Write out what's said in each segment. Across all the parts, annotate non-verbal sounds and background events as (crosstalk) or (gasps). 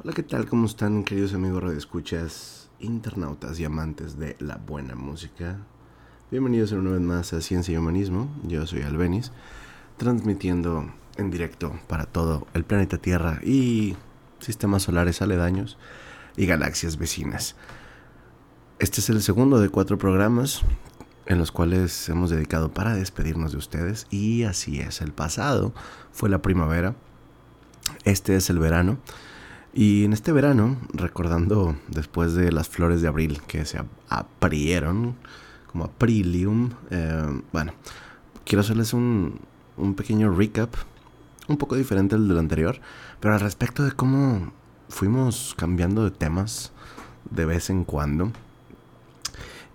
Hola, ¿qué tal? ¿Cómo están, queridos amigos radioescuchas, internautas y amantes de la buena música? Bienvenidos una vez más a Ciencia y Humanismo. Yo soy Albenis, transmitiendo en directo para todo el planeta Tierra y sistemas solares aledaños y galaxias vecinas. Este es el segundo de cuatro programas en los cuales hemos dedicado para despedirnos de ustedes y así es. El pasado fue la primavera, este es el verano. Y en este verano, recordando después de las flores de abril que se aprieron, como aprilium, eh, bueno, quiero hacerles un, un pequeño recap, un poco diferente al del anterior, pero al respecto de cómo fuimos cambiando de temas de vez en cuando.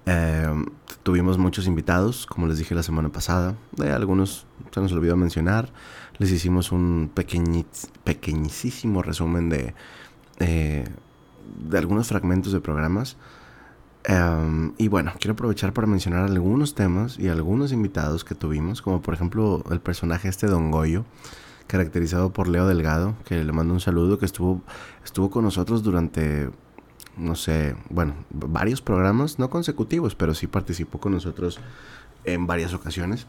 Eh, tuvimos muchos invitados, como les dije la semana pasada. De algunos se nos olvidó mencionar. Les hicimos un pequeñísimo resumen de, eh, de algunos fragmentos de programas. Em, y bueno, quiero aprovechar para mencionar algunos temas y algunos invitados que tuvimos, como por ejemplo el personaje este Don Goyo, caracterizado por Leo Delgado, que le mando un saludo, que estuvo, estuvo con nosotros durante no sé, bueno, varios programas, no consecutivos, pero sí participó con nosotros en varias ocasiones.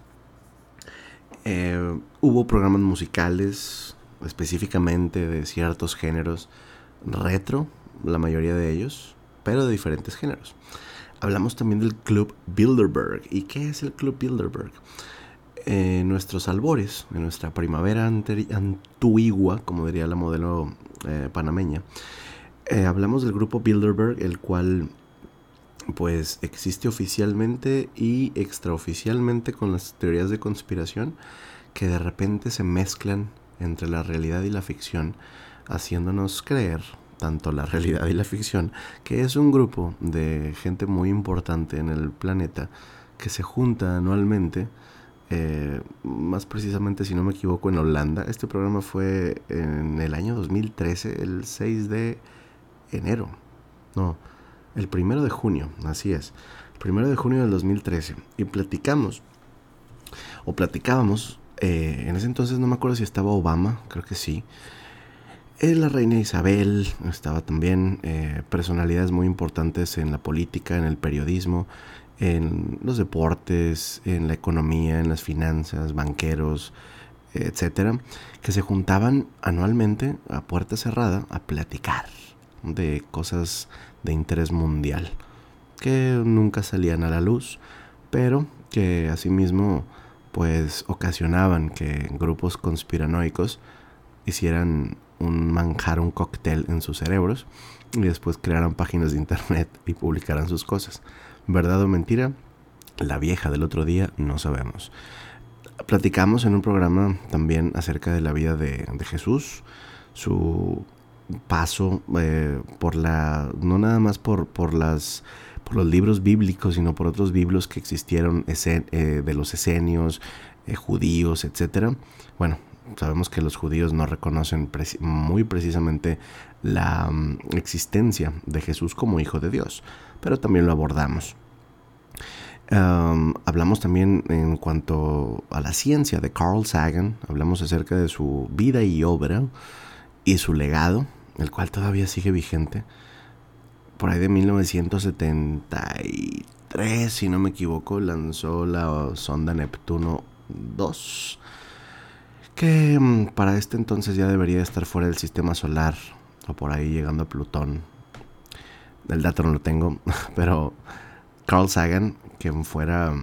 Eh, hubo programas musicales específicamente de ciertos géneros retro, la mayoría de ellos, pero de diferentes géneros. Hablamos también del Club Bilderberg. ¿Y qué es el Club Bilderberg? En nuestros albores, en nuestra primavera antigua, como diría la modelo eh, panameña, eh, hablamos del grupo Bilderberg, el cual pues existe oficialmente y extraoficialmente con las teorías de conspiración que de repente se mezclan entre la realidad y la ficción, haciéndonos creer, tanto la realidad y la ficción, que es un grupo de gente muy importante en el planeta que se junta anualmente, eh, más precisamente si no me equivoco en Holanda. Este programa fue en el año 2013, el 6 de enero. No, el primero de junio, así es. El primero de junio del 2013. Y platicamos, o platicábamos, eh, en ese entonces no me acuerdo si estaba Obama, creo que sí. Eh, la reina Isabel, estaba también eh, personalidades muy importantes en la política, en el periodismo, en los deportes, en la economía, en las finanzas, banqueros, etcétera, que se juntaban anualmente a puerta cerrada a platicar de cosas de interés mundial que nunca salían a la luz, pero que asimismo pues ocasionaban que grupos conspiranoicos hicieran un manjar, un cóctel en sus cerebros y después crearan páginas de internet y publicaran sus cosas. ¿Verdad o mentira? La vieja del otro día no sabemos. Platicamos en un programa también acerca de la vida de, de Jesús, su paso eh, por la, no nada más por, por, las, por los libros bíblicos, sino por otros libros que existieron eh, de los esenios, eh, judíos, etc. Bueno, sabemos que los judíos no reconocen muy precisamente la mm, existencia de Jesús como hijo de Dios, pero también lo abordamos. hablamos también en cuanto a la ciencia de Carl Sagan, hablamos acerca de su vida y obra, y su legado, el cual todavía sigue vigente, por ahí de 1973, si no me equivoco, lanzó la sonda Neptuno 2, que mm, para este entonces ya debería estar fuera del sistema solar, o por ahí llegando a Plutón. El dato no lo tengo, (laughs) pero Carl Sagan, quien fuera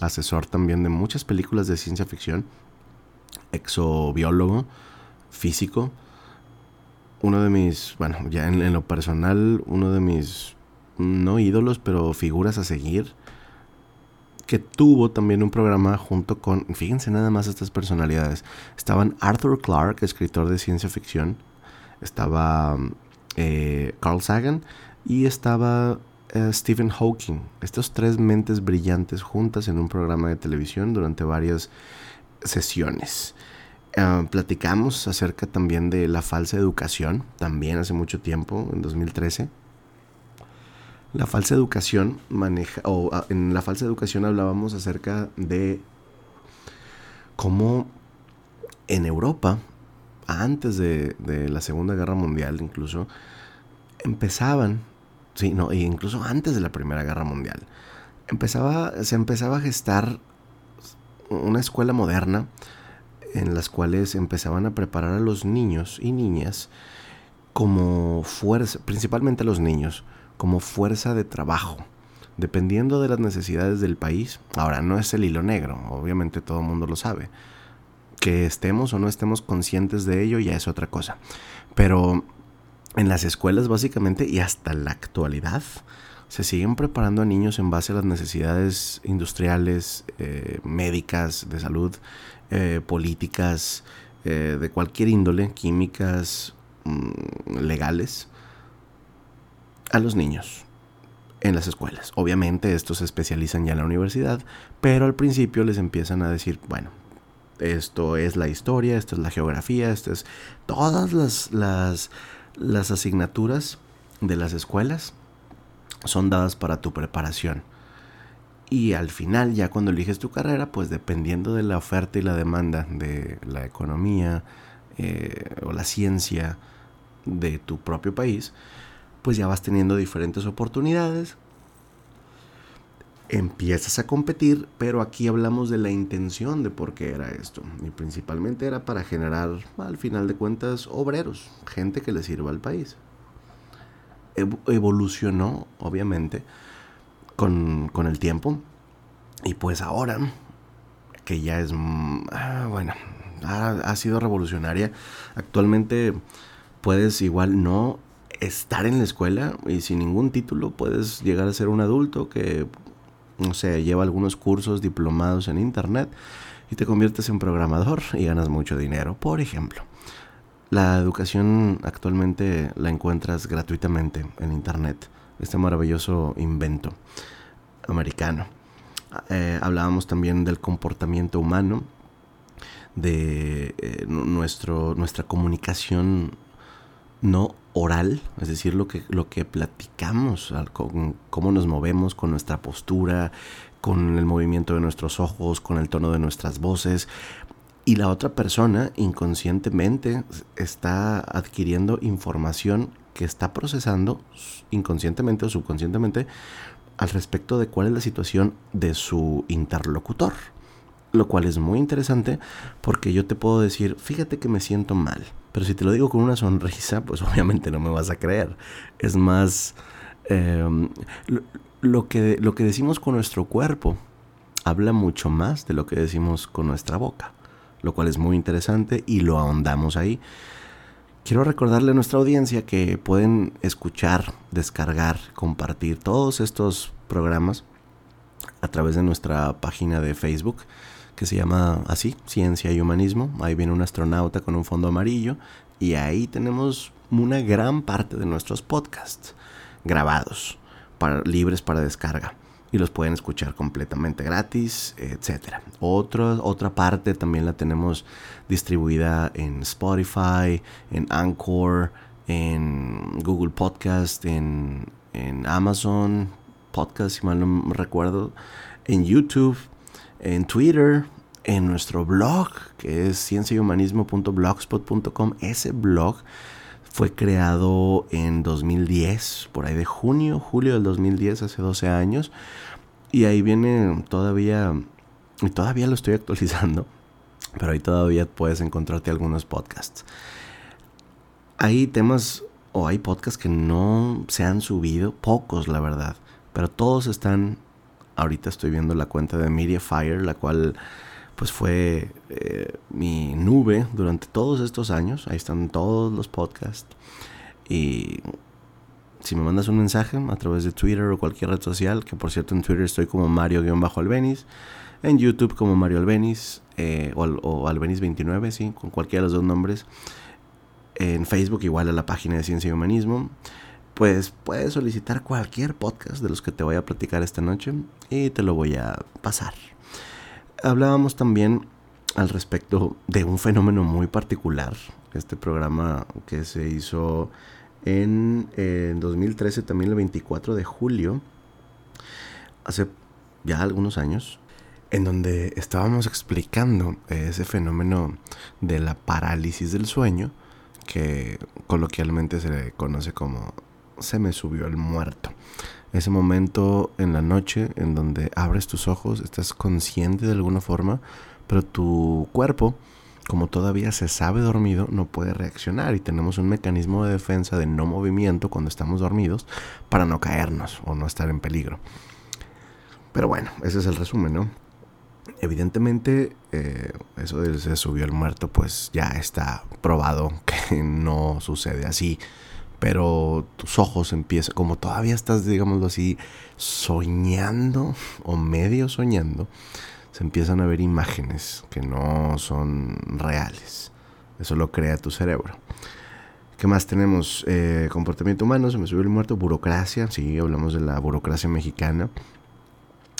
asesor también de muchas películas de ciencia ficción, exobiólogo, físico, uno de mis, bueno, ya en, lo personal, uno de mis, no ídolos, pero figuras a seguir, que tuvo también un programa junto con, fíjense nada más estas personalidades, estaban Arthur Clarke, escritor de ciencia ficción, estaba eh, Carl Sagan y estaba eh, Stephen Hawking, estos tres mentes brillantes juntas en un programa de televisión durante varias sesiones. Ah, platicamos acerca también de la falsa educación, también hace mucho tiempo, en 2013. La falsa educación maneja, o ah, en la falsa educación hablábamos acerca de cómo en Europa antes de, la Segunda Guerra Mundial incluso, empezaban, sí, no, e incluso antes de la Primera Guerra Mundial, empezaba, se empezaba a gestar una escuela moderna en las cuales empezaban a preparar a los niños y niñas como fuerza, principalmente a los niños, como fuerza de trabajo, dependiendo de las necesidades del país. Ahora, no es el hilo negro, obviamente todo el mundo lo sabe. Que estemos o no estemos conscientes de ello ya es otra cosa. Pero en las escuelas básicamente y hasta la actualidad se siguen preparando a niños en base a las necesidades industriales, eh, médicas, de salud, eh, políticas, eh, de cualquier índole, químicas, mm, legales, a los niños en las escuelas. Obviamente estos se especializan ya en la universidad, pero al principio les empiezan a decir, bueno, esto es la historia, esto es la geografía, esto es todas las, las, las asignaturas de las escuelas son dadas para tu preparación. Y al final, ya cuando eliges tu carrera, pues dependiendo de la oferta y la demanda de la economía eh, o la ciencia de tu propio país, pues ya vas teniendo diferentes oportunidades. Empiezas a competir, pero aquí hablamos de la intención de por qué era esto. Y principalmente era para generar, al final de cuentas, obreros, gente que le sirva al país. Evolucionó, obviamente, con, el tiempo. Y pues ahora, que ya es, mm, ah, bueno, ha, sido revolucionaria, actualmente puedes igual no estar en la escuela y sin ningún título puedes llegar a ser un adulto que, no sé, lleva algunos cursos diplomados en internet y te conviertes en programador y ganas mucho dinero, por ejemplo. La educación actualmente la encuentras gratuitamente en internet, este maravilloso invento americano. Eh, hablábamos también del comportamiento humano, de eh, nuestro, nuestra comunicación no oral, es decir, lo que, lo que platicamos, cómo nos movemos con nuestra postura, con el movimiento de nuestros ojos, con el tono de nuestras voces. Y la otra persona inconscientemente está adquiriendo información que está procesando inconscientemente o subconscientemente al respecto de cuál es la situación de su interlocutor. Lo cual es muy interesante porque yo te puedo decir, fíjate que me siento mal. Pero si te lo digo con una sonrisa, pues (laughs) obviamente no me vas a creer. Es más, em, lo, que, lo que decimos con nuestro cuerpo habla mucho más de lo que decimos con nuestra boca. Lo cual es muy interesante y lo ahondamos ahí. Quiero recordarle a nuestra audiencia que pueden escuchar, descargar, compartir todos estos programas a través de nuestra página de Facebook que se llama así, Ciencia y Humanismo. Ahí viene un astronauta con un fondo amarillo y ahí tenemos una gran parte de nuestros podcasts grabados, para, libres para descarga y los pueden escuchar completamente gratis, etcétera. Otra, otra parte también la tenemos distribuida en Spotify, en Anchor, en Google Podcast, en, en Amazon Podcast, si mal no recuerdo, en YouTube, en Twitter, en nuestro blog, que es cienciahumanismo.blogspot.com. Ese blog fue creado en 2010, por ahí de junio, julio del 2010, hace 12 años. Y ahí viene todavía, y todavía lo estoy actualizando, pero ahí todavía puedes encontrarte algunos podcasts. Hay temas o hay podcasts que no se han subido, pocos la verdad, pero todos están, ahorita estoy viendo la cuenta de Media Fire, la cual pues fue eh, mi nube durante todos estos años. Ahí están todos los podcasts. Y si me mandas un mensaje a través de Twitter o cualquier red social, que por cierto en Twitter estoy como Mario-Albenis, en YouTube como Mario Albenis eh, o, o Albenis29, sí, con cualquiera de los dos nombres. En Facebook igual a la página de Ciencia y Humanismo. Pues puedes solicitar cualquier podcast de los que te voy a platicar esta noche y te lo voy a pasar hablábamos también al respecto de un fenómeno muy particular. Este programa que se hizo en, 2013, también el 24 de julio, hace ya algunos años. en donde estábamos explicando ese fenómeno de la parálisis del sueño, que coloquialmente se le conoce como se me subió el muerto. Ese momento en la noche en donde abres tus ojos, estás consciente de alguna forma, pero tu cuerpo, como todavía se sabe dormido, no puede reaccionar y tenemos un mecanismo de defensa de no movimiento cuando estamos dormidos para no caernos o no estar en peligro. Pero bueno, ese es el resumen, ¿no? Evidentemente, eh, eso de se subió el muerto, pues ya está probado que (laughs) no sucede así. Pero tus ojos empiezan, como todavía estás, digámoslo así, soñando o medio soñando, se empiezan a ver imágenes que no son reales. Eso lo crea tu cerebro. ¿Qué más tenemos? Eh, comportamiento humano, se me subió el muerto, burocracia, sí, hablamos de la burocracia mexicana.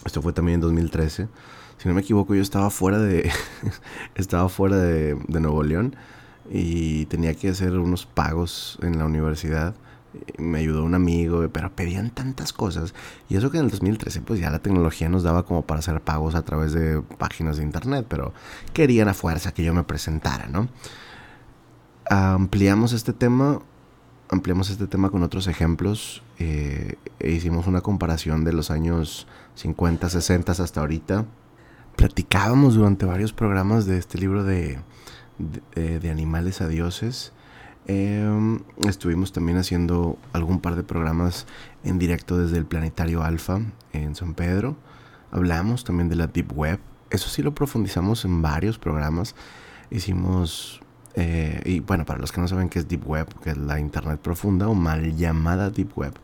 Esto fue también en 2013 si no me equivoco, yo estaba fuera de, (laughs) estaba fuera de, Nuevo León y tenía que hacer unos pagos en la universidad. Me ayudó un amigo, pero pedían tantas cosas. Y eso que en el 2013, pues ya la tecnología nos daba como para hacer pagos a través de páginas de internet, pero querían a fuerza que yo me presentara, ¿no? Ampliamos este tema, ampliamos este tema con otros ejemplos. Eh, e hicimos una comparación de los años 50, 60 hasta ahorita platicábamos durante varios programas de este libro de, de, eh, animales a dioses. Em, estuvimos también haciendo algún par de programas en directo desde el Planetario Alfa en San Pedro. Hablamos también de la Deep Web. Eso sí lo profundizamos en varios programas. Hicimos, eh, y bueno, para los que no saben qué es Deep Web, que es la Internet profunda o mal llamada Deep Web,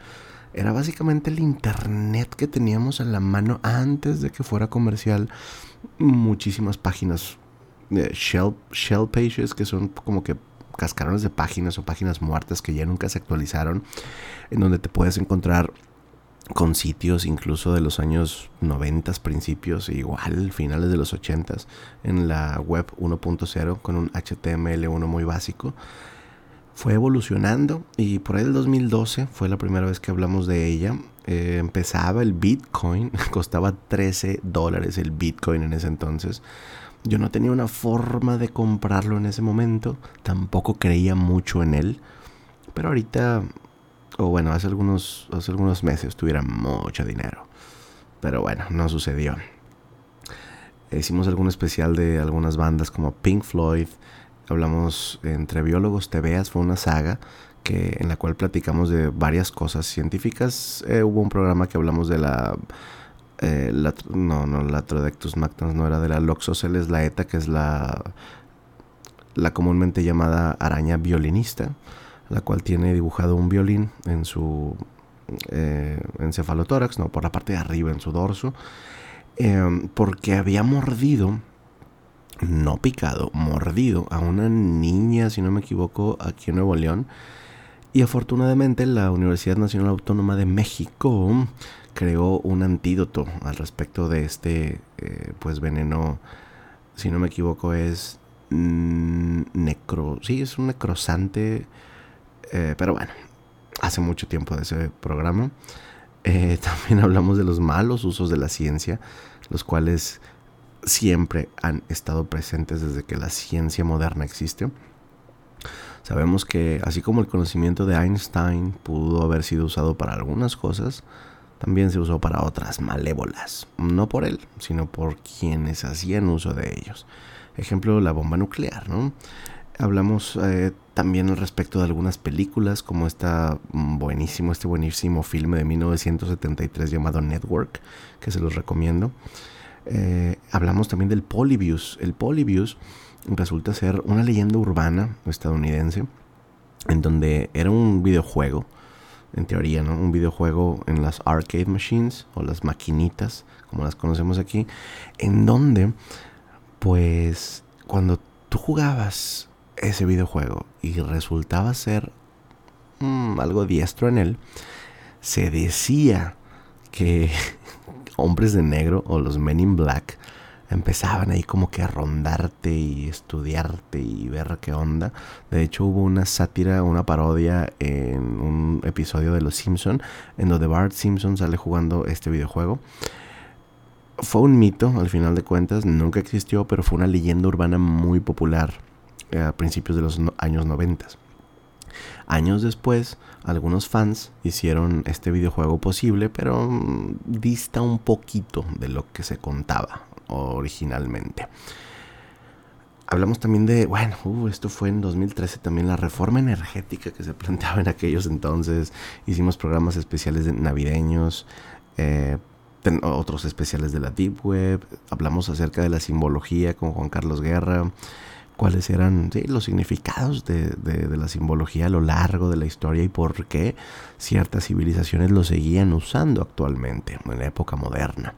era básicamente el internet que teníamos a la mano antes de que fuera comercial. Muchísimas páginas, shell, shell pages, que son como que cascarones de páginas o páginas muertas que ya nunca se actualizaron, en donde te puedes encontrar con sitios incluso de los años 90, principios, igual finales de los 80 en la web 1.0 con un HTML1 muy básico fue evolucionando y por ahí el 2012 fue la primera vez que hablamos de ella. Eh, empezaba el Bitcoin, (laughs) costaba 13 dólares el Bitcoin en ese entonces. Yo no tenía una forma de comprarlo en ese momento, tampoco creía mucho en él, pero ahorita, o bueno, hace algunos, hace algunos meses tuviera mucho dinero. Pero bueno, no sucedió. Hicimos algún especial de algunas bandas como Pink Floyd, hablamos entre biólogos tebeas, fue una saga que, en la cual platicamos de varias cosas científicas. Eh, hubo un programa que hablamos de la... Eh, no, no, la Trodectus mactans no era de la Loxoceles laeta, que es la, la comúnmente llamada araña violinista, la cual tiene dibujado un violín en su eh, encefalotórax, no, por la parte de arriba, en su dorso, porque había mordido no picado, mordido a una niña, si no me equivoco, aquí en Nuevo León. Y afortunadamente la Universidad Nacional Autónoma de México creó un antídoto al respecto de este eh, pues veneno, si no me equivoco es necro, sí es un necrosante, eh, pero bueno, hace mucho tiempo de ese programa. Eh, (laughs) también hablamos de los malos usos de la ciencia, los cuales siempre han estado presentes desde que la ciencia moderna existe. Sabemos que así como el conocimiento de Einstein pudo haber sido usado para algunas cosas, también se usó para otras malévolas. No por él, sino por quienes hacían uso de ellos. Ejemplo, la bomba nuclear, ¿no? Hablamos eh, también al respecto de algunas películas, como esta buenísimo, este buenísimo filme de 1973 llamado Network, que se los recomiendo. Eh, hablamos también del Polybius. El Polybius resulta ser una leyenda urbana estadounidense en donde era un videojuego, en teoría, ¿no? Un videojuego en las arcade machines o las maquinitas, como las conocemos aquí, en donde, pues, cuando tú jugabas ese videojuego y resultaba ser mm, algo diestro en él, se decía que (laughs) hombres de negro o los men in black empezaban ahí como que a rondarte y estudiarte y ver qué onda. De hecho hubo una sátira, una parodia en un episodio de Los Simpson en donde Bart Simpson sale jugando este videojuego. fue un mito, al final de cuentas, nunca existió, pero fue una leyenda urbana muy popular eh, a principios de los años 90. Años después, algunos fans hicieron este videojuego posible, pero mm, dista un poquito de lo que se contaba originalmente. Hablamos también de, bueno, uh, esto fue en 2013 también la reforma energética que se (laughs) planteaba en aquellos entonces. Hicimos programas especiales navideños, eh, otros especiales de la Deep Web. Hablamos acerca de la simbología con Juan Carlos Guerra cuáles eran los significados de, la simbología a lo largo de la historia y por qué ciertas civilizaciones lo seguían usando actualmente, en la época moderna.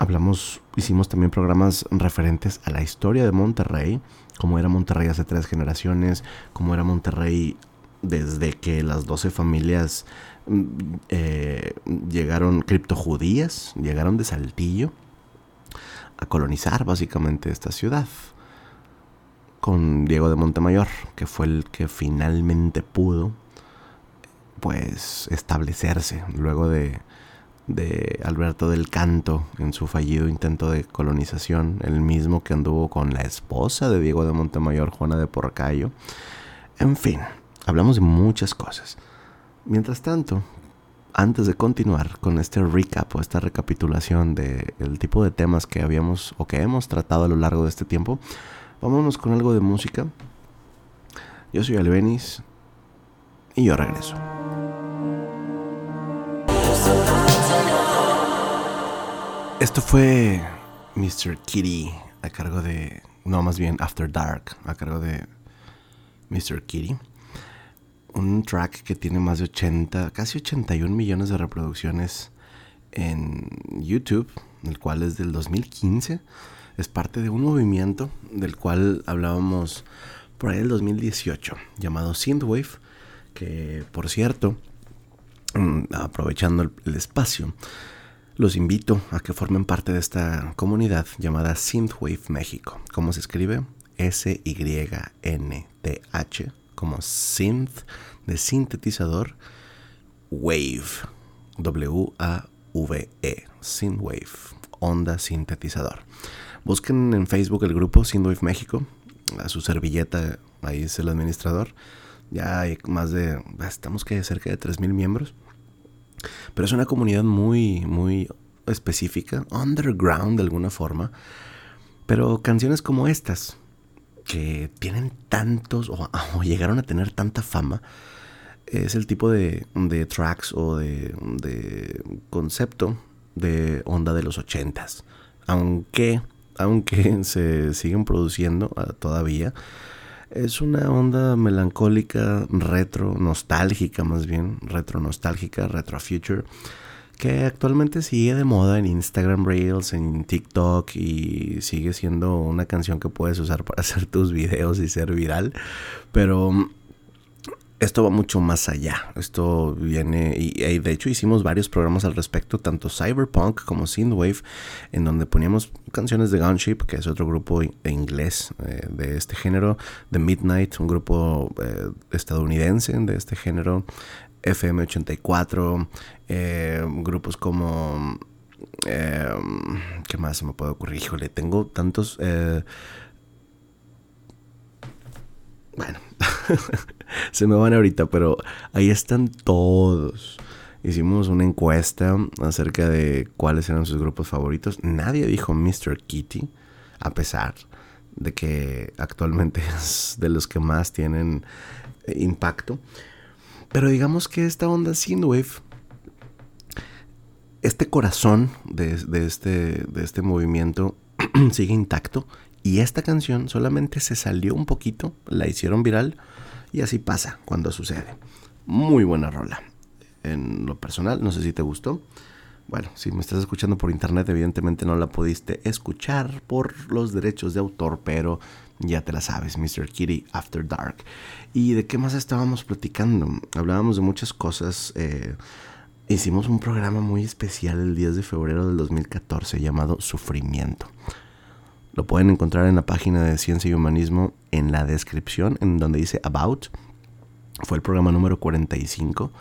Hablamos, hicimos también programas referentes a la historia de Monterrey, cómo era Monterrey hace tres generaciones, cómo era Monterrey desde que las doce familias mm, eh, llegaron criptojudías, llegaron de Saltillo a colonizar básicamente esta ciudad con Diego de Montemayor, que fue el que finalmente pudo pues establecerse luego de, de Alberto del Canto en su fallido intento de colonización, el mismo que anduvo con la esposa de Diego de Montemayor, Juana de Porcayo. En fin, hablamos de muchas cosas. Mientras tanto, antes de continuar con este recap o esta recapitulación del tipo de temas que habíamos o que hemos tratado a lo largo de este tiempo, Vámonos con algo de música. Yo soy Albenis y yo regreso. Esto fue Mr. Kitty a cargo de. No, más bien After Dark a cargo de Mr. Kitty. Un track que tiene más de 80, casi 81 millones de reproducciones en YouTube, el cual es del 2015 es parte de un movimiento del cual hablábamos por ahí el 2018, llamado Synthwave, que por cierto, mm, aprovechando el, espacio, los invito a que formen parte de esta comunidad llamada Synthwave México. ¿Cómo se escribe? S-Y-N-T-H, como synth de sintetizador, wave, W-A-V-E, synthwave, onda sintetizador. Busquen en Facebook el grupo Synthwave México. A su servilleta, ahí es el administrador. Ya hay más de, estamos que cerca de 3.000 miembros. Pero es una comunidad muy, muy específica, underground de alguna forma. Pero canciones como estas, que tienen tantos, (laughs) o, llegaron a tener tanta fama, es el tipo de, de tracks o de, de, concepto de onda de los ochentas. Aunque aunque (laughs) se siguen produciendo ah, todavía. Es una onda melancólica, retro, nostálgica más bien, retro nostálgica, retro future, que actualmente sigue de moda en Instagram Reels, en TikTok y sigue siendo una canción que puedes usar para (laughs) hacer tus videos y ser viral. Pero esto va mucho más allá. Esto viene, y, de hecho hicimos varios programas al respecto, tanto Cyberpunk como Synthwave, en donde poníamos canciones de Gunship, que es otro grupo inglés eh, de este género, The Midnight, un grupo eh, estadounidense de este género, FM84, eh, grupos como... ¿Qué más se me puede ocurrir? Híjole, tengo tantos... bueno. (laughs) se me van ahorita, pero ahí están todos. Hicimos una encuesta acerca de cuáles eran sus grupos favoritos. Nadie dijo Mr. Kitty, a pesar de que actualmente (laughs) es de los que más tienen eh, impacto. Pero digamos que esta onda Synthwave, este corazón de, este, de este movimiento (clears throat) sigue intacto. Y esta canción solamente se salió un poquito, la hicieron viral y así pasa cuando sucede. Muy buena rola. En lo personal, no sé si te gustó. Bueno, si me estás escuchando por internet, evidentemente no la pudiste escuchar por los derechos de autor, pero ya te la sabes, Mr. Kitty After Dark. ¿Y de qué más estábamos platicando? Hablábamos de muchas cosas. Eh, hicimos un programa muy especial el 10 de febrero del 2014 llamado Sufrimiento. Lo pueden encontrar en la página de Ciencia y Humanismo en la descripción, en donde dice About. Fue el programa número 45.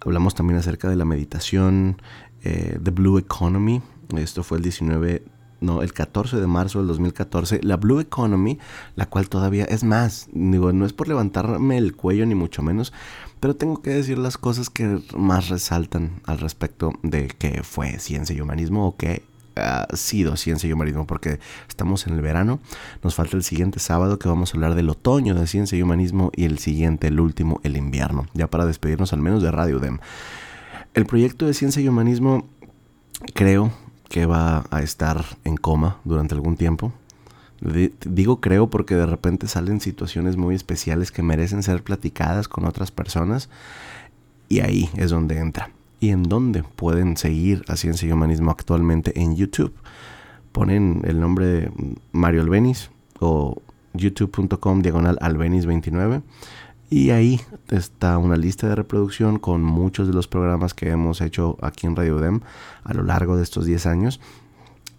Hablamos también acerca de la meditación, eh, The Blue Economy, Esto fue el 19 no, el 14 de marzo del 2014, la Blue Economy, la cual todavía es más, digo, no es por levantarme el cuello ni mucho menos, pero tengo que decir las cosas que más resaltan al respecto de que fue ciencia y humanismo o que ha sido ciencia y humanismo, porque estamos en el verano, nos falta el siguiente sábado que vamos a hablar del otoño de ciencia y humanismo y el siguiente, el último, el invierno, ya para despedirnos al menos de Radio Dem. El proyecto de ciencia y humanismo creo que va a estar en coma durante algún tiempo. Digo creo porque de repente salen situaciones muy especiales que merecen ser platicadas con otras personas y ahí es donde entra. ¿Y en dónde pueden seguir a Ciencia y Humanismo actualmente? En YouTube. Ponen el nombre de Mario Albenis o youtube.com diagonal albenis29 y ahí está una lista de reproducción con muchos de los programas que hemos hecho aquí en Radio Dem a lo largo de estos 10 años.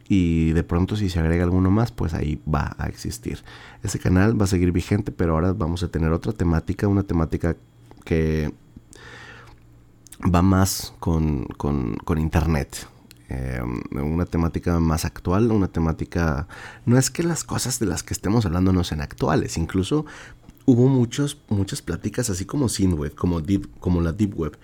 Y de pronto si se agrega alguno más, pues ahí va a existir. Ese canal va a seguir vigente, pero ahora vamos a tener otra temática, una temática que va más con, internet. Em, una temática más actual, una temática... No es que las cosas de las que estemos hablando no sean actuales, incluso hubo muchos, muchas pláticas así como Synweb, como, deep, como la Deep Web,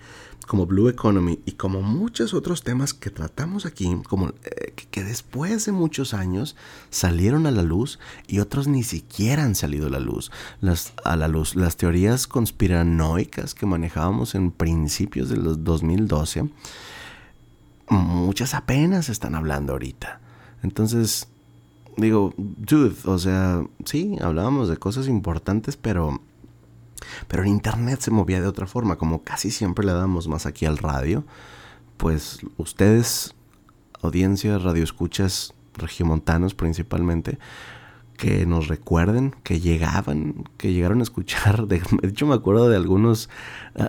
como Blue Economy y como muchos otros temas que tratamos aquí, como eh, que, después de muchos años salieron a la luz y otros ni siquiera han salido a la luz. Las, a la luz, las teorías conspiranoicas que manejábamos en principios de los 2012, muchas apenas están hablando ahorita. Entonces, digo, dude, o sea, sí, hablábamos de cosas importantes, pero pero en internet se movía de otra forma, como casi siempre le damos más aquí al radio, pues ustedes, audiencia, radioescuchas regiomontanos principalmente, que nos recuerden, que llegaban, que llegaron a escuchar. De, hecho, me acuerdo de algunos,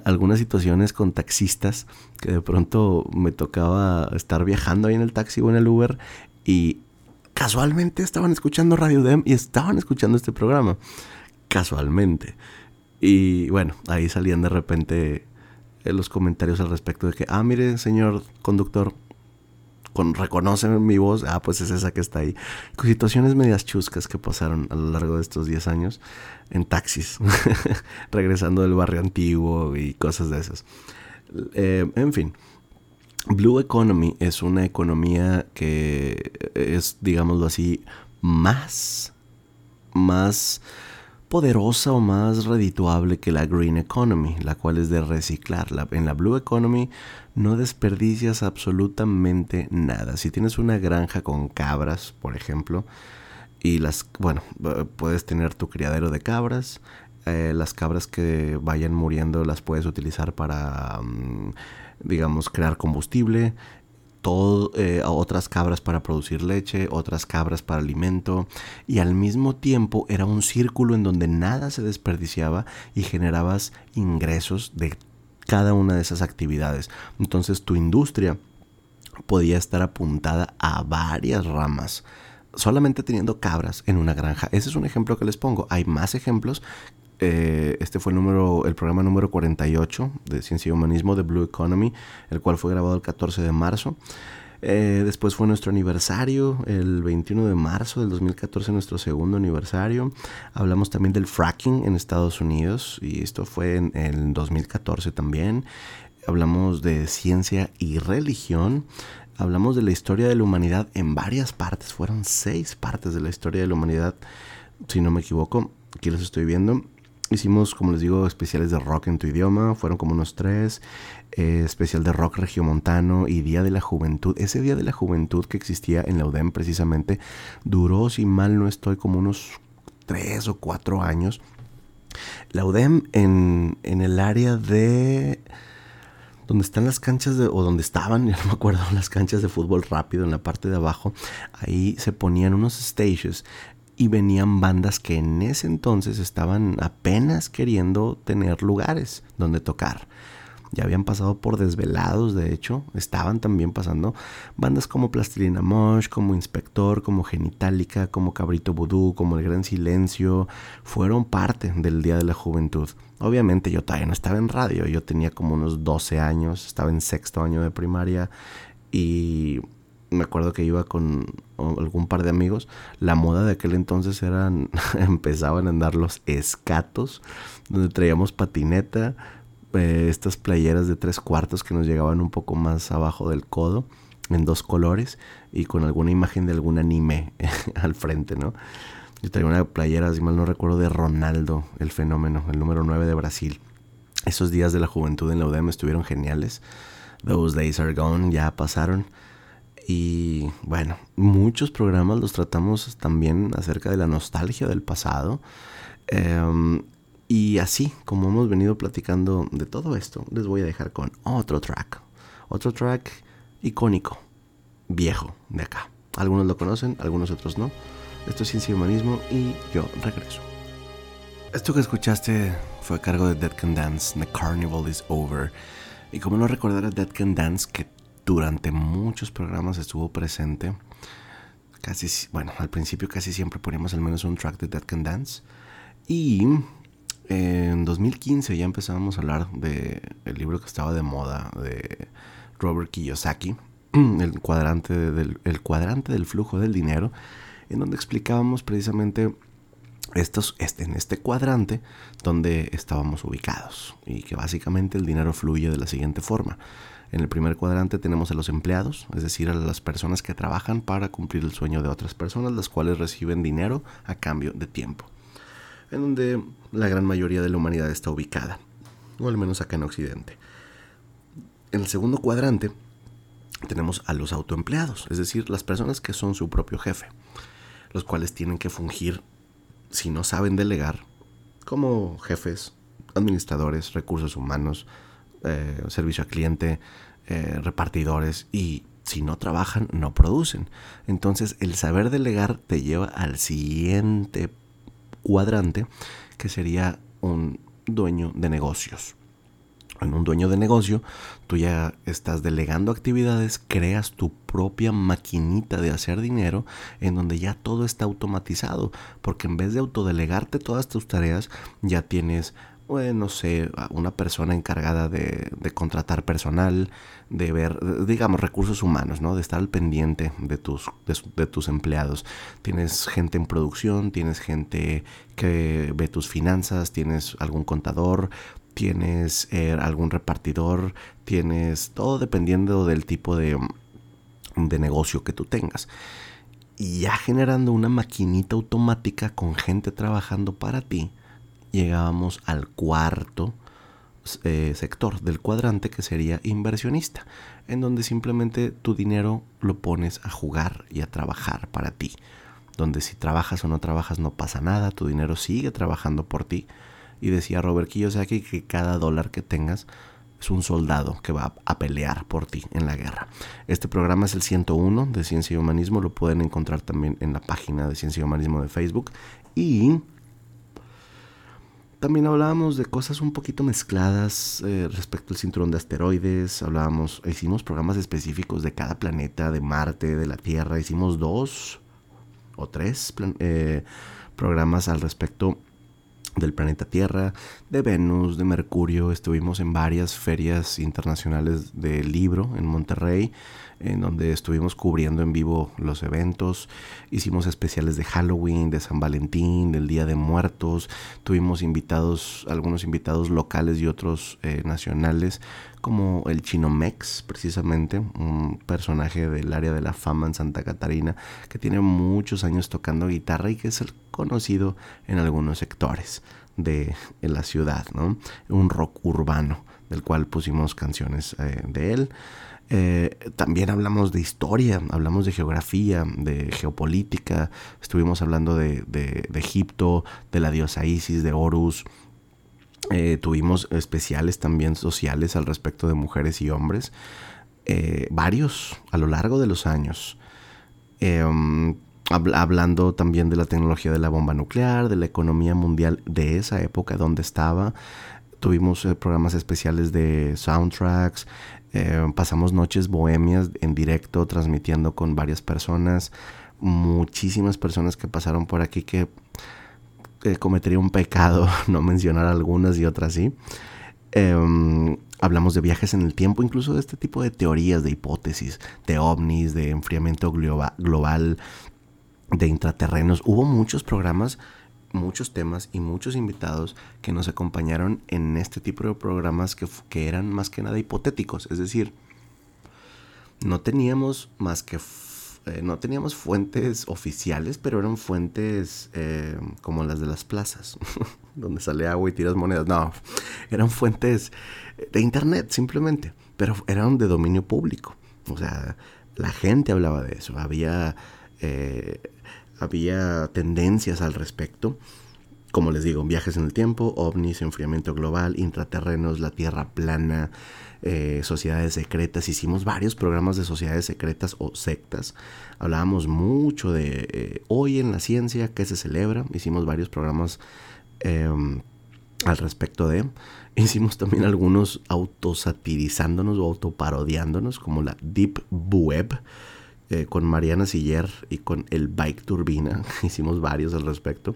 algunas situaciones con taxistas que de pronto me tocaba estar viajando ahí en el taxi o en el Uber y casualmente estaban escuchando Radio Dem y estaban escuchando este programa. Casualmente. Y bueno, ahí salían de repente eh, los comentarios al respecto de que, ah, mire, señor conductor, con, reconoce mi voz, ah, pues es esa que está ahí. Situaciones medias chuscas que pasaron a lo largo de estos 10 años en taxis, (laughs) regresando del barrio antiguo y cosas de esas. Eh, en fin, Blue Economy es una economía que es, digámoslo así, más, más poderosa o más redituable que la Green Economy, la cual es de reciclar. en la Blue Economy no desperdicias absolutamente nada. Si tienes una granja con cabras, por ejemplo, y las, bueno, puedes tener tu criadero de cabras, eh, las cabras que vayan muriendo las puedes utilizar para... Mm, digamos, crear combustible, eh, otras cabras para producir leche, otras cabras para alimento, y al mismo tiempo era un círculo en donde nada se desperdiciaba y generabas ingresos de cada una de esas actividades. Entonces tu industria podía estar apuntada a varias ramas solamente teniendo cabras en una granja. Ese es un ejemplo que les pongo. Hay más ejemplos eh, este fue el, número, el programa número 48 de Ciencia y Humanismo de Blue Economy, el cual fue grabado el 14 de marzo. Eh, después fue nuestro aniversario, el 21 de marzo del 2014, nuestro segundo aniversario. Hablamos también del fracking en Estados Unidos y esto fue en el 2014 también. Hablamos de ciencia y religión. Hablamos de la historia de la humanidad en varias partes. Fueron seis partes de la historia de la humanidad, si no me equivoco. Aquí los estoy viendo. Hicimos, como les digo, especiales de rock en tu idioma, fueron como unos tres. Eh, especial de rock regiomontano y Día de la Juventud. Ese Día de la Juventud que existía en la UDEM precisamente duró, si mal no estoy, como unos tres o cuatro años. La UDEM en, en el área de donde están las canchas de, o donde estaban, (laughs) ya no me acuerdo, las canchas de fútbol rápido en la parte de abajo, ahí se ponían unos stages y venían bandas que en ese entonces estaban apenas queriendo tener lugares donde tocar. Ya habían pasado por desvelados, de hecho, estaban también pasando bandas como Plastilina Mosh, como Inspector, como Genitalica, como Cabrito Vudú, como El Gran Silencio, fueron parte del Día de la Juventud. Obviamente yo todavía no estaba en radio, yo tenía como unos 12 años, estaba en sexto año de primaria y me acuerdo que iba con algún par de amigos. La moda de aquel entonces eran, (laughs) empezaban a andar los escatos, donde traíamos patineta, eh, estas playeras de tres cuartos que nos llegaban un poco más abajo del codo, en dos colores y con alguna imagen de algún anime (laughs) al frente, ¿no? Yo traía una playera, si mal no recuerdo, de Ronaldo, el fenómeno, el número 9 de Brasil. Esos días de la juventud en la UDEM estuvieron geniales. Those days are gone, ya pasaron. Y bueno, muchos programas los tratamos también acerca de la nostalgia del pasado. Em, y así como hemos venido platicando de todo esto, les voy a dejar con otro track. Otro track icónico, viejo de acá. Algunos lo conocen, algunos otros no. Esto es Ciencia y Humanismo y yo regreso. Esto que escuchaste fue a cargo de Dead Can Dance, The Carnival is Over. Y como no recordar a Dead Can Dance, que durante muchos programas estuvo presente. Casi, bueno, al principio casi siempre poníamos al menos un track de Dead Can Dance. Y en 2015 ya empezábamos a hablar del el libro que estaba de moda de Robert Kiyosaki, (clears throat) el cuadrante del, el cuadrante del flujo del dinero, en donde explicábamos precisamente estos, este, en este cuadrante donde estábamos ubicados y que básicamente el dinero fluye de la siguiente forma. En el primer cuadrante tenemos a los empleados, es decir, a las personas que trabajan para cumplir el sueño de otras personas, las cuales reciben dinero a cambio de tiempo, en donde la gran mayoría de la humanidad está ubicada, o al menos acá en Occidente. En el segundo cuadrante tenemos a los autoempleados, es decir, las personas que son su propio jefe, los cuales tienen que fungir, si no saben delegar, como jefes, administradores, recursos humanos, eh, servicio al cliente, eh, repartidores y si no trabajan, no producen. Entonces el saber delegar te lleva al siguiente cuadrante que sería un dueño de negocios. En un dueño de negocio, tú ya estás delegando actividades, creas tu propia maquinita de hacer dinero en donde ya todo está automatizado, porque en vez de autodelegarte todas tus tareas, ya tienes bueno, no sé, una persona encargada de, contratar personal, de ver, digamos, recursos humanos, ¿no? De estar al pendiente de tus, de, tus empleados. Tienes gente en producción, tienes gente que ve tus finanzas, tienes algún contador, tienes eh, algún repartidor, tienes todo dependiendo del tipo de, de negocio que tú tengas. Y ya generando una maquinita automática con gente trabajando para ti llegábamos al cuarto eh, sector del cuadrante que sería inversionista, en donde simplemente tu dinero lo pones a jugar y a trabajar para ti, donde si trabajas o no trabajas no pasa nada, tu dinero sigue trabajando por ti. Y decía Robert Kiyosaki que cada dólar que tengas es un soldado que va a pelear por ti en la guerra. Este programa es el 101 de Ciencia y Humanismo, lo pueden encontrar también en la página de Ciencia y Humanismo de Facebook. Y también hablábamos de cosas un poquito mezcladas eh, respecto al cinturón de asteroides. Hablábamos, hicimos programas específicos de cada planeta, de Marte, de la Tierra. Hicimos dos o tres eh, programas al respecto del planeta Tierra, de Venus, de Mercurio. Estuvimos en varias ferias internacionales de libro en Monterrey, en donde estuvimos cubriendo en vivo los eventos. Hicimos especiales de Halloween, de San Valentín, del Día de Muertos. Tuvimos invitados, algunos invitados locales y otros eh, nacionales, como el Chino Mex, precisamente, un personaje del área de la fama en Santa Catarina, que tiene muchos años tocando guitarra y que es conocido en algunos sectores de la ciudad, ¿no? Un rock urbano, del cual pusimos canciones eh, de él. Eh, también hablamos de historia, hablamos de geografía, de geopolítica, estuvimos hablando de, Egipto, de la diosa Isis, de Horus. Eh, tuvimos especiales también sociales al respecto de mujeres y hombres, varios a lo largo de los años. Hablando también de la tecnología de la bomba nuclear, de la economía mundial de esa época donde estaba. Tuvimos programas especiales de soundtracks, eh, pasamos noches bohemias en directo, transmitiendo con varias personas. Muchísimas personas que pasaron por aquí que cometería un pecado (laughs) no mencionar algunas y otras sí. Em, hablamos de viajes en el tiempo, incluso de este tipo de teorías, de hipótesis, de ovnis, de enfriamiento global, de intraterrenos. Hubo muchos programas, muchos temas y muchos invitados que nos acompañaron en este tipo de programas que, que eran más que nada hipotéticos. Es decir, no teníamos más que eh, no teníamos fuentes oficiales, pero eran fuentes eh, como las de las plazas, (laughs) donde sale agua y tiras monedas. No, eran fuentes de internet simplemente, pero eran de dominio público. O sea, la gente hablaba de eso, había, eh, había tendencias al respecto. Como les digo, viajes en el tiempo, ovnis, enfriamiento global, intraterrenos, la Tierra plana, eh, sociedades secretas, hicimos varios programas de sociedades secretas o sectas, hablábamos mucho de eh, hoy en la ciencia, que se celebra, hicimos varios programas em, al respecto de, (laughs) hicimos también algunos autosatirizándonos o autoparodiándonos, como la Deep Web. Eh, con Mariana Siller y con el Bike Turbina, (laughs) hicimos varios al respecto.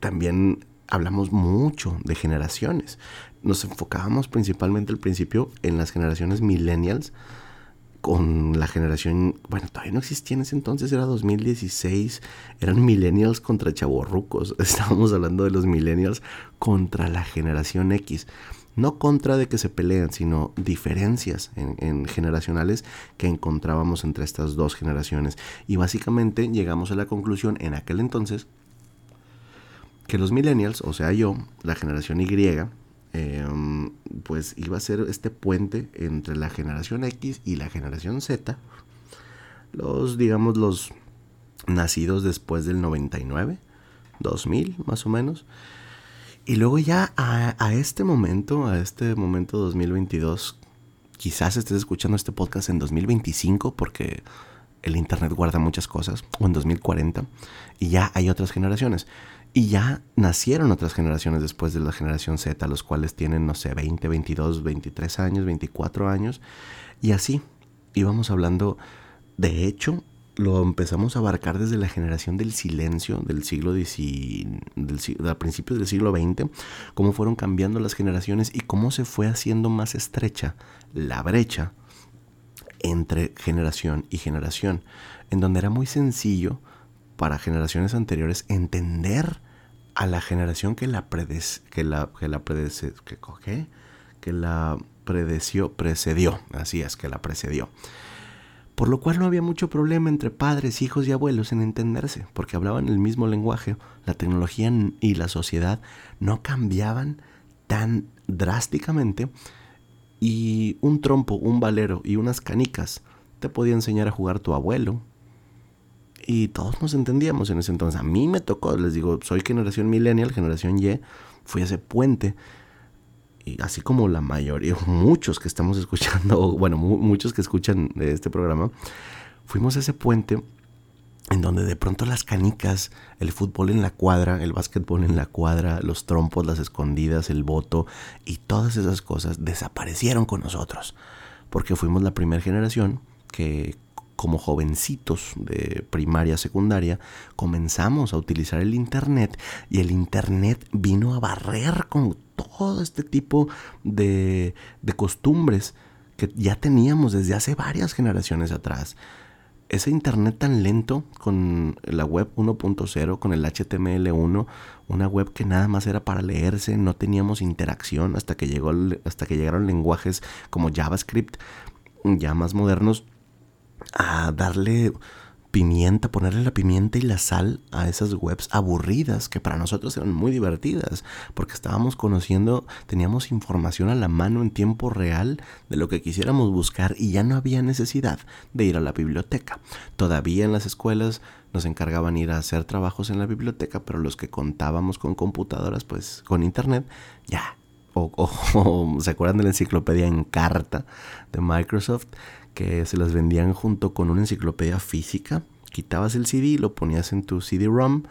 también hablamos mucho de generaciones nos enfocábamos principalmente al principio en las generaciones millennials con la generación, bueno, todavía no existía en ese entonces, era 2016, eran millennials contra chavorrucos, (laughs) estábamos hablando de los millennials contra la generación X, no contra de que se peleen, sino diferencias en, generacionales que encontrábamos entre estas dos generaciones. Y básicamente llegamos a la conclusión en aquel entonces que los millennials, o sea yo, la generación Y, Em, pues iba a ser este puente entre la generación X y la generación Z. Los, digamos, los nacidos después del 99, 2000 más o menos. Y luego ya a, este momento, a este momento 2022, quizás estés escuchando este podcast en 2025 porque el Internet guarda muchas cosas, o en 2040, y ya hay otras generaciones. Y ya nacieron otras generaciones después de la generación Z, los cuales tienen, no sé, 20, 22, 23 años, 24 años. Y así íbamos hablando, de hecho, lo empezamos a abarcar desde la generación del silencio del siglo XIX, del, a principios del siglo XX, cómo fueron cambiando las generaciones y cómo se fue haciendo más estrecha la brecha entre generación y generación, en donde era muy sencillo para generaciones anteriores entender a la generación que la que la que la que, que la predeció, precedió, así es que la precedió. Por lo cual no había mucho problema entre padres, hijos y abuelos en entenderse, porque hablaban el mismo lenguaje, la tecnología y la sociedad no cambiaban tan drásticamente y un trompo, un valero y unas canicas te podía enseñar a jugar tu abuelo, y todos nos entendíamos en ese entonces. A mí me tocó, les digo, soy generación millennial, generación Y, fui a ese puente. Así como la mayoría, (laughs) muchos que estamos escuchando, bueno, muchos que escuchan este programa, fuimos a ese puente en donde de pronto las canicas, el fútbol en la cuadra, el básquetbol en la cuadra, los trompos, las escondidas, el voto y todas esas cosas desaparecieron con nosotros. Porque fuimos la primera generación que como jovencitos de primaria, secundaria, comenzamos a utilizar el Internet y el Internet vino a barrer con todo este tipo de, de costumbres que ya teníamos desde hace varias generaciones atrás. Ese Internet tan lento con la web 1.0, con el HTML1, una web que nada más era para leerse, no teníamos interacción hasta que, llegó, hasta que llegaron lenguajes como JavaScript, ya más modernos, a darle pimienta, ponerle la pimienta y la sal a esas webs aburridas que para nosotros eran muy divertidas porque estábamos conociendo, teníamos información a la mano en tiempo real de lo que quisiéramos buscar y ya no había necesidad de ir a la biblioteca. Todavía en las escuelas nos encargaban ir a hacer trabajos en la biblioteca, pero los que contábamos con computadoras, pues con internet, ya. O, o (laughs) se acuerdan de la enciclopedia en carta de Microsoft que se las vendían junto con una enciclopedia física. Quitabas el CD, lo ponías en tu CD-ROM.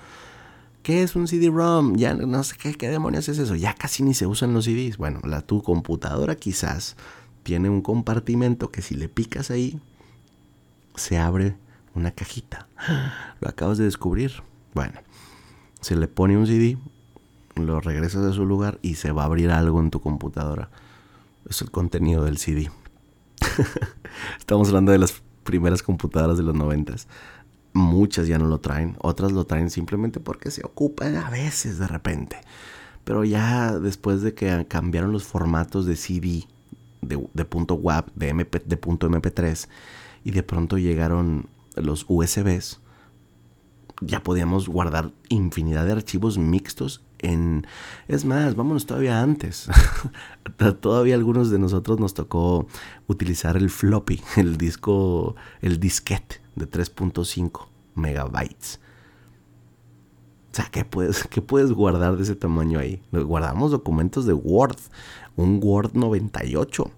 ¿Qué es un CD-ROM? Ya no sé qué, qué demonios es eso. Ya casi ni se usan los CDs. Bueno, la tu computadora quizás tiene un compartimento que si le picas ahí se abre una cajita. (gasps) Lo acabas de descubrir. Bueno, se le pone un CD, lo regresas a su lugar y se va a abrir algo en tu computadora. Es el contenido del CD. (laughs) Estamos hablando de las primeras computadoras de los noventas. Muchas ya no lo traen, otras lo traen simplemente porque se ocupan a veces de repente. Pero ya después de que cambiaron los formatos de CD, de, punto WAV, de, MP, de punto MP3, y de pronto llegaron los USBs, ya podíamos guardar infinidad de archivos mixtos Es más, vámonos todavía antes. (laughs) todavía algunos de nosotros nos tocó utilizar el floppy, el disco, el disquete de 3.5 megabytes. O sea, ¿qué puedes, ¿qué puedes guardar de ese tamaño ahí? Guardamos documentos de Word, un Word 98.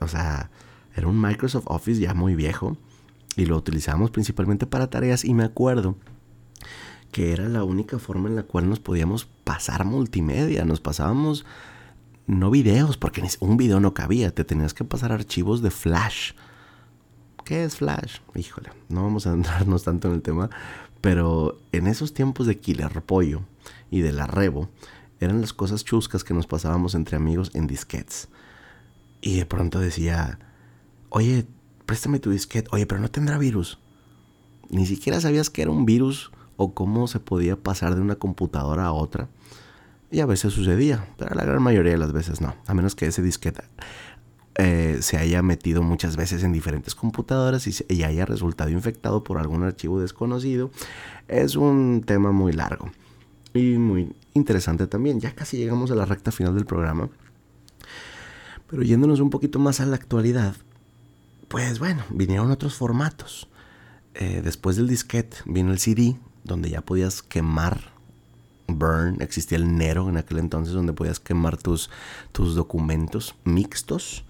O sea, era un Microsoft Office ya muy viejo y lo utilizamos principalmente para tareas y me acuerdo que era la única forma en la cual nos podíamos pasar multimedia, nos pasábamos no videos, porque un video no cabía, te tenías que pasar archivos de Flash. ¿Qué es Flash? Híjole, no vamos a (laughs) entrarnos tanto en el tema, pero en esos tiempos de Killer Pollo y de la Rebo, eran las cosas chuscas que nos pasábamos entre amigos en disquets. Y de pronto decía, oye, préstame tu disquete. Oye, pero no tendrá virus. Ni siquiera sabías que era un virus o cómo se podía pasar de una computadora a otra. Y a veces sucedía, pero la gran mayoría de las veces no. A menos que ese disquete eh, se haya metido muchas veces en diferentes computadoras y, y haya resultado infectado por algún archivo desconocido. Es un tema muy largo y muy interesante también. Ya casi llegamos a la recta final del programa. Pero yéndonos un poquito más a la actualidad, pues bueno, vinieron otros formatos. Eh, después del disquete vino el CD, donde ya podías quemar burn, existía el Nero en aquel entonces donde podías quemar tus, tus documentos mixtos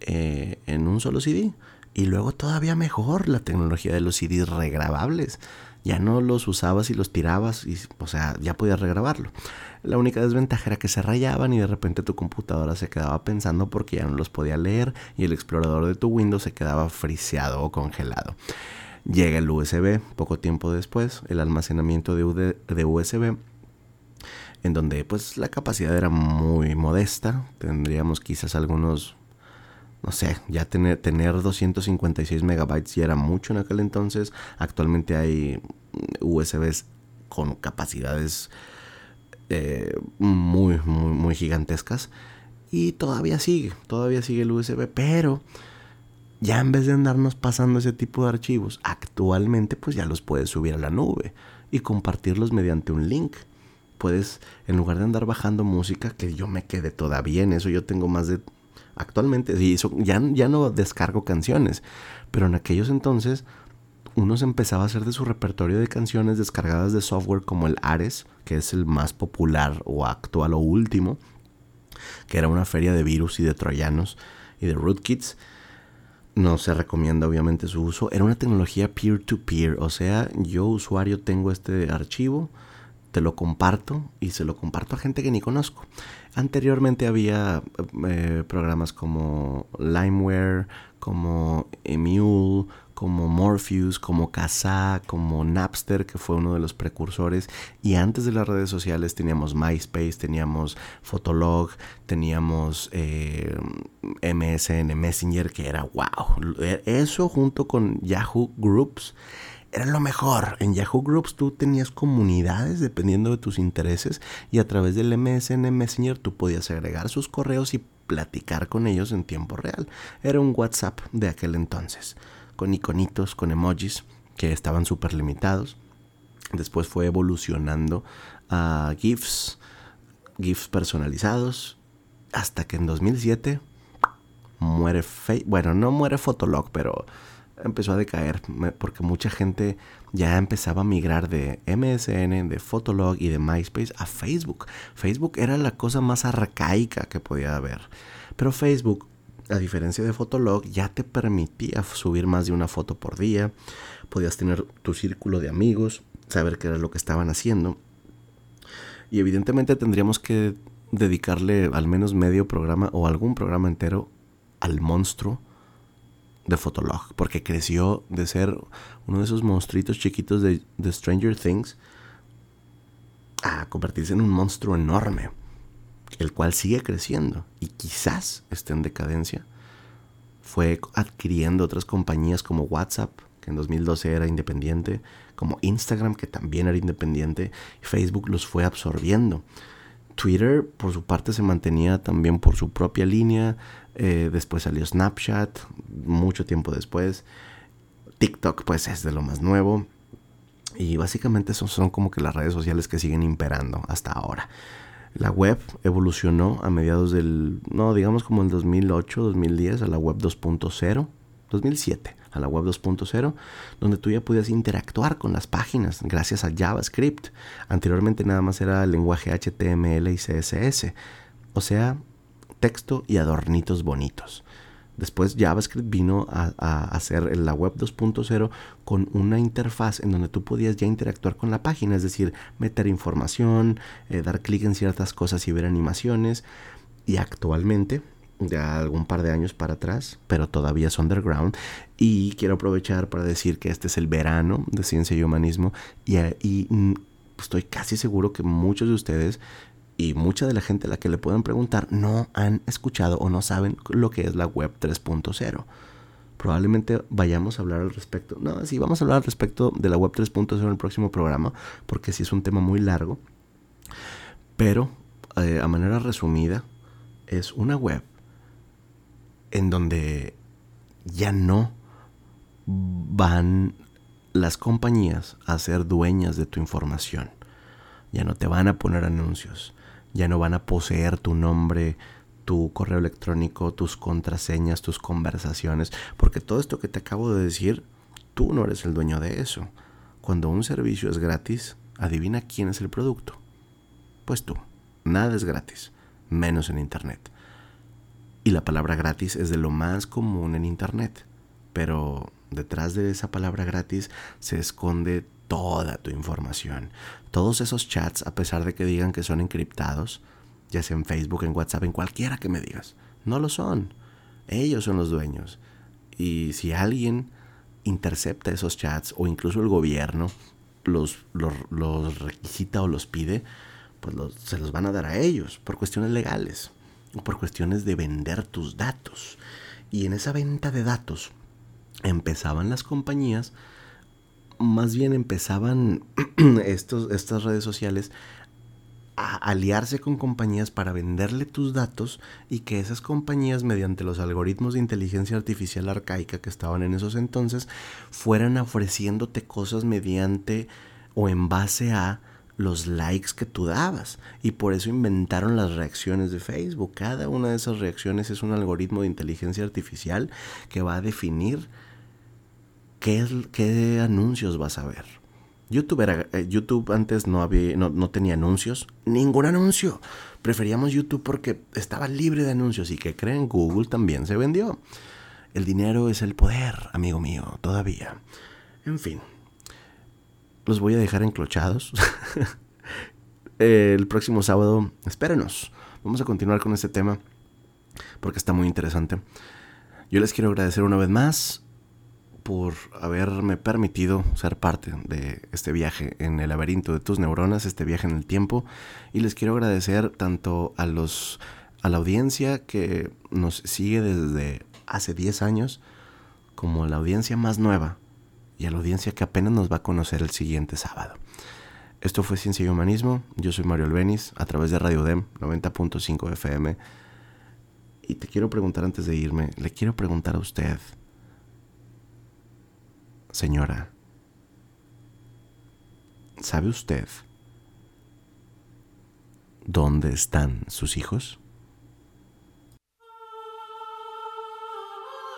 eh, en un solo CD. Y luego todavía mejor la tecnología de los CDs regrabables. Ya no los usabas y los tirabas, y, o sea, ya podías regrabarlo. La única desventaja era que se rayaban y de repente tu computadora se quedaba pensando porque ya no los podía leer y el explorador de tu Windows se quedaba friseado o congelado. Llega el USB poco tiempo después, el almacenamiento de, USB en donde pues la capacidad era muy modesta, tendríamos quizás algunos, no sé, ya tener, tener 256 megabytes ya era mucho en aquel entonces, actualmente hay USBs con capacidades eh, muy, muy, muy gigantescas. Y todavía sigue, todavía sigue el USB, pero ya en vez de andarnos pasando ese tipo de archivos, actualmente pues ya los puedes subir a la nube y compartirlos mediante un link. Puedes, en lugar de andar bajando música, que yo me quedé todavía en eso, yo tengo más de... Actualmente, y eso, ya, ya no descargo canciones, pero en aquellos entonces uno se empezaba a hacer de su repertorio de canciones descargadas de software como el Ares, que es el más popular o actual o último, que era una feria de virus y de troyanos y de rootkits no se recomienda obviamente su uso. Era una tecnología peer-to-peer, o sea, yo usuario tengo este archivo, te lo comparto y se lo comparto a gente que ni conozco. Anteriormente había eh, programas como Limeware, como Emule, como Morpheus, como Kazaa, como Napster, que fue uno de los precursores. Y antes de las redes sociales teníamos MySpace, teníamos Fotolog, teníamos eh, MSN Messenger, que era wow. Eso junto con Yahoo Groups era lo mejor. En Yahoo Groups tú tenías comunidades dependiendo de tus intereses y a través del MSN Messenger tú podías agregar sus correos y platicar con ellos en tiempo real. Era un WhatsApp de aquel entonces con iconitos, con emojis que estaban súper limitados. Después fue evolucionando a GIFs, GIFs personalizados, hasta que en 2007 muere Facebook. Bueno, no muere Fotolog, pero empezó a decaer porque mucha gente ya empezaba a migrar de MSN, de Fotolog y de MySpace a Facebook. Facebook era la cosa más arcaica que podía haber. Pero Facebook a diferencia de Fotolog, ya te permitía subir más de una foto por día, podías tener tu círculo de amigos, saber qué era lo que estaban haciendo. Y evidentemente tendríamos que dedicarle al menos medio programa o algún programa entero al monstruo de Fotolog, porque creció de ser uno de esos monstruitos chiquitos de, de Stranger Things a convertirse en un monstruo enorme, el cual sigue creciendo y quizás esté en decadencia. Fue adquiriendo otras compañías como WhatsApp, que en 2012 era independiente, como Instagram, que también era independiente, y Facebook los fue absorbiendo. Twitter, por su parte, se mantenía también por su propia línea. Eh, después salió Snapchat, mucho tiempo después. TikTok, pues, es de lo más nuevo. Y básicamente son, son como que las redes sociales que siguen imperando hasta ahora. La web evolucionó a mediados del, no, digamos como el 2008, 2010, a la web 2.0, 2007 a la web 2.0, donde tú ya podías interactuar con las páginas gracias a JavaScript. Anteriormente nada más era el lenguaje HTML y CSS, o sea, texto y adornitos bonitos. Después JavaScript vino a, hacer la web 2.0 con una interfaz en donde tú podías ya interactuar con la página, es decir, meter información, eh, dar clic en ciertas cosas y ver animaciones. Y actualmente de algún par de años para atrás, pero todavía es underground. Y quiero aprovechar para decir que este es el verano de ciencia y humanismo y, y mm, estoy casi seguro que muchos de ustedes y mucha de la gente a la que le pueden preguntar no han escuchado o no saben lo que es la web 3.0. Probablemente vayamos a hablar al respecto. No, sí, vamos a hablar al respecto de la web 3.0 en el próximo programa, porque sí es un tema muy largo. Pero, eh, a manera resumida, es una web en donde ya no van las compañías a ser dueñas de tu información. Ya no te van a poner anuncios. Ya no van a poseer tu nombre, tu correo electrónico, tus contraseñas, tus conversaciones. Porque todo esto que te acabo de decir, tú no eres el dueño de eso. Cuando un servicio es gratis, adivina quién es el producto. Pues tú. Nada es gratis, menos en Internet. Y la palabra gratis es de lo más común en Internet. Pero detrás de esa palabra gratis se esconde toda tu información. Todos esos chats, a pesar de que digan que son encriptados, ya sea en Facebook, en WhatsApp, en cualquiera que me digas, no lo son. Ellos son los dueños. Y si alguien intercepta esos chats o incluso el gobierno los, los, requisita o los pide, pues se los van a dar a ellos por cuestiones legales por cuestiones de vender tus datos. Y en esa venta de datos empezaban las compañías, más bien empezaban (clears throat) estos, estas redes sociales a aliarse con compañías para venderle tus datos y que esas compañías mediante los algoritmos de inteligencia artificial arcaica que estaban en esos entonces fueran ofreciéndote cosas mediante o en base a los likes que tú dabas. Y por eso inventaron las reacciones de Facebook. Cada una de esas reacciones es un algoritmo de inteligencia artificial que va a definir qué, anuncios vas a ver. YouTube, eh, YouTube antes no, había, no, no, tenía anuncios, ningún anuncio. Preferíamos YouTube porque estaba libre de anuncios y que creen Google también se vendió. El dinero es el poder, amigo mío, todavía. En fin, los voy a dejar enclochados. (laughs) el próximo sábado, espérenos. Vamos a continuar con este tema porque está muy interesante. Yo les quiero agradecer una vez más por haberme permitido ser parte de este viaje en el laberinto de tus neuronas, este viaje en el tiempo. Y les quiero agradecer tanto a los a la audiencia que nos sigue desde hace 10 años, como a la audiencia más nueva y a la audiencia que apenas nos va a conocer el siguiente sábado. Esto fue Ciencia y Humanismo. Yo soy Mario Albeniz a través de Radio DEM 90.5 FM. Y te quiero preguntar antes de irme, le quiero preguntar a usted, señora, ¿sabe usted dónde están sus hijos?